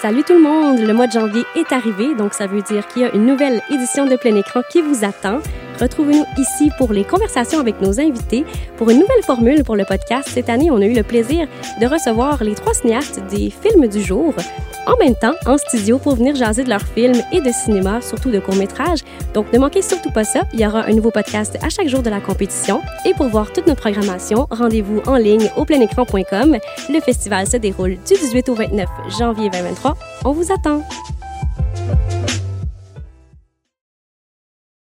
Salut tout le monde! Le mois de janvier est arrivé, donc ça veut dire qu'il y a une nouvelle édition de plein écran qui vous attend. Retrouvez-nous ici pour les conversations avec nos invités. Pour une nouvelle formule pour le podcast, cette année, on a eu le plaisir de recevoir les trois cinéastes des films du jour en même temps en studio pour venir jaser de leurs films et de cinéma, surtout de courts-métrages. Donc ne manquez surtout pas ça, il y aura un nouveau podcast à chaque jour de la compétition. Et pour voir toute notre programmation, rendez-vous en ligne au pleinécran.com. Le festival se déroule du 18 au 29 janvier 2023. On vous attend!